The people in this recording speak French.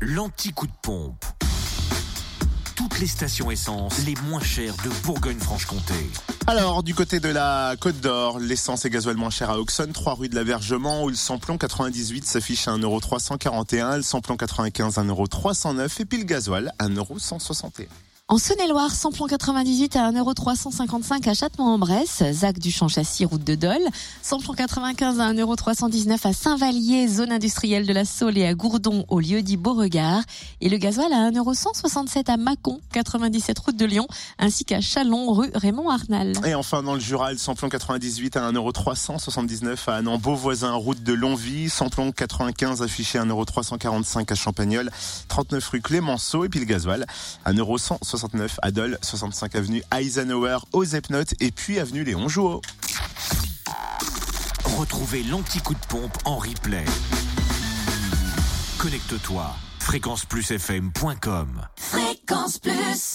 l'anti-coup de pompe. Toutes les stations essence les moins chères de Bourgogne-Franche-Comté. Alors, du côté de la Côte d'Or, l'essence et gasoil moins cher à Auxonne, 3 rue de l'Avergement, où le samplon 98 s'affiche à 1,341€, le samplon 95 à 1,309€ et puis le gasoil à 1,161€. En Saône-et-Loire, samplon 98 à 1,355€ à Châtement-en-Bresse, Zac du Champ Châssis, route de Dole. Samplon 95 à 1,319€ à Saint-Vallier, zone industrielle de la Saule et à Gourdon, au lieu dit Beauregard. Et le gasoil à 1,167€ à Mâcon, 97 route de Lyon, ainsi qu'à Chalon, rue Raymond Arnal. Et enfin, dans le Jura, samplon 98 à 1,379€ à Annan, Beauvoisin, route de Longvie. Samplon 95 affiché à 1,345€ à Champagnol, 39 rue Clémenceau. Et puis le gasoil à 1,169€ 69 Adol, 65 avenue Eisenhower aux Epnotes et puis avenue Léon Jouot. Retrouvez l'anti-coup de pompe en replay. Connecte-toi fréquenceplusfm.com Fréquence Plus